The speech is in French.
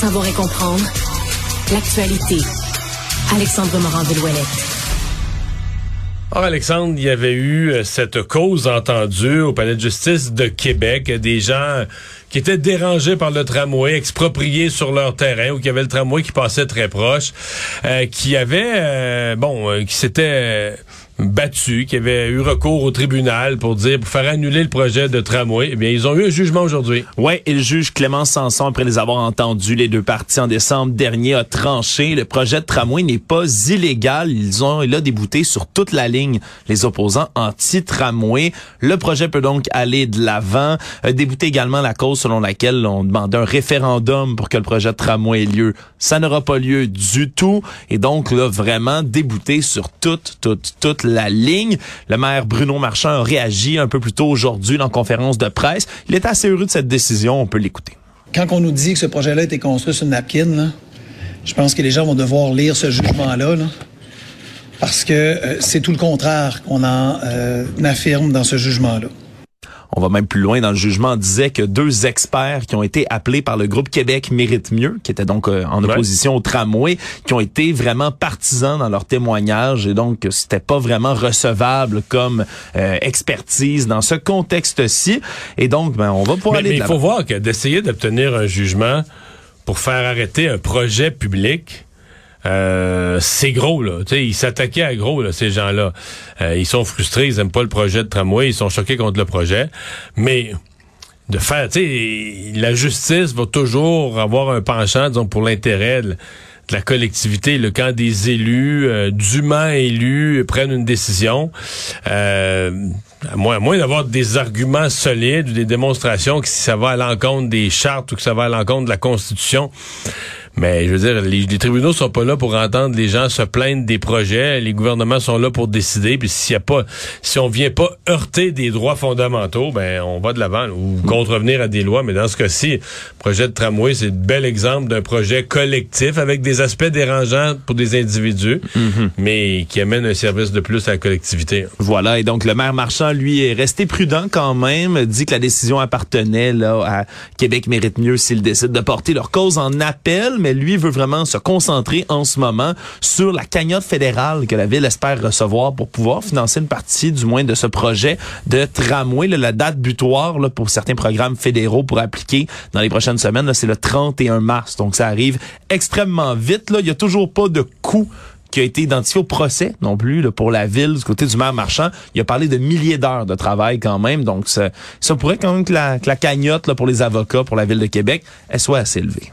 savoir et comprendre l'actualité. Alexandre Morand-Villouellette. Or, Alexandre, il y avait eu euh, cette cause entendue au Palais de justice de Québec, des gens qui étaient dérangés par le tramway, expropriés sur leur terrain, ou qui avaient le tramway qui passait très proche, euh, qui avaient, euh, bon, qui s'étaient battu, qui avait eu recours au tribunal pour dire, pour faire annuler le projet de tramway. Eh bien, ils ont eu un jugement aujourd'hui. Ouais, et le juge Clément Sanson, après les avoir entendus, les deux parties en décembre dernier, a tranché. Le projet de tramway n'est pas illégal. Ils ont, a débouté sur toute la ligne les opposants anti-tramway. Le projet peut donc aller de l'avant. Débouté également la cause selon laquelle on demandait un référendum pour que le projet de tramway ait lieu. Ça n'aura pas lieu du tout. Et donc, là, vraiment débouté sur toute, toute, toute la ligne. Le maire Bruno Marchand a réagi un peu plus tôt aujourd'hui en conférence de presse. Il est assez heureux de cette décision. On peut l'écouter. Quand on nous dit que ce projet-là a été construit sur une napkin, je pense que les gens vont devoir lire ce jugement-là. parce que euh, c'est tout le contraire qu'on en euh, affirme dans ce jugement-là. On va même plus loin dans le jugement. On disait que deux experts qui ont été appelés par le groupe Québec mérite mieux, qui était donc euh, en opposition au tramway, qui ont été vraiment partisans dans leur témoignage et donc c'était pas vraiment recevable comme euh, expertise dans ce contexte-ci. Et donc, ben, on va pouvoir aller. Mais il faut voir que d'essayer d'obtenir un jugement pour faire arrêter un projet public euh, c'est gros, là. sais, ils s'attaquaient à gros, là, ces gens-là. Euh, ils sont frustrés, ils aiment pas le projet de tramway, ils sont choqués contre le projet. Mais de faire, tu la justice va toujours avoir un penchant, disons, pour l'intérêt de, la collectivité. Le quand des élus, euh, dûment élus, prennent une décision, euh, à moins, moins d'avoir des arguments solides ou des démonstrations que si ça va à l'encontre des chartes ou que ça va à l'encontre de la Constitution, mais je veux dire, les, les, tribunaux sont pas là pour entendre les gens se plaindre des projets. Les gouvernements sont là pour décider. Puis s'il y a pas, si on vient pas heurter des droits fondamentaux, ben on va de l'avant ou contrevenir à des lois. Mais dans ce cas-ci, le projet de tramway, c'est un bel exemple d'un projet collectif avec des aspects dérangeants pour des individus, mhm. mais qui amène un service de plus à la collectivité. Voilà. Et donc le maire Marchand, lui, est resté prudent quand même, dit que la décision appartenait là à Québec mérite mieux s'il décide de porter leur cause en appel mais lui veut vraiment se concentrer en ce moment sur la cagnotte fédérale que la ville espère recevoir pour pouvoir financer une partie, du moins, de ce projet de tramway. la date butoir pour certains programmes fédéraux pour appliquer dans les prochaines semaines, c'est le 31 mars. Donc, ça arrive extrêmement vite. Il n'y a toujours pas de coût qui a été identifié au procès non plus pour la ville du côté du maire marchand. Il a parlé de milliers d'heures de travail quand même. Donc, ça, pourrait quand même que la, cagnotte pour les avocats, pour la ville de Québec, elle soit assez élevée.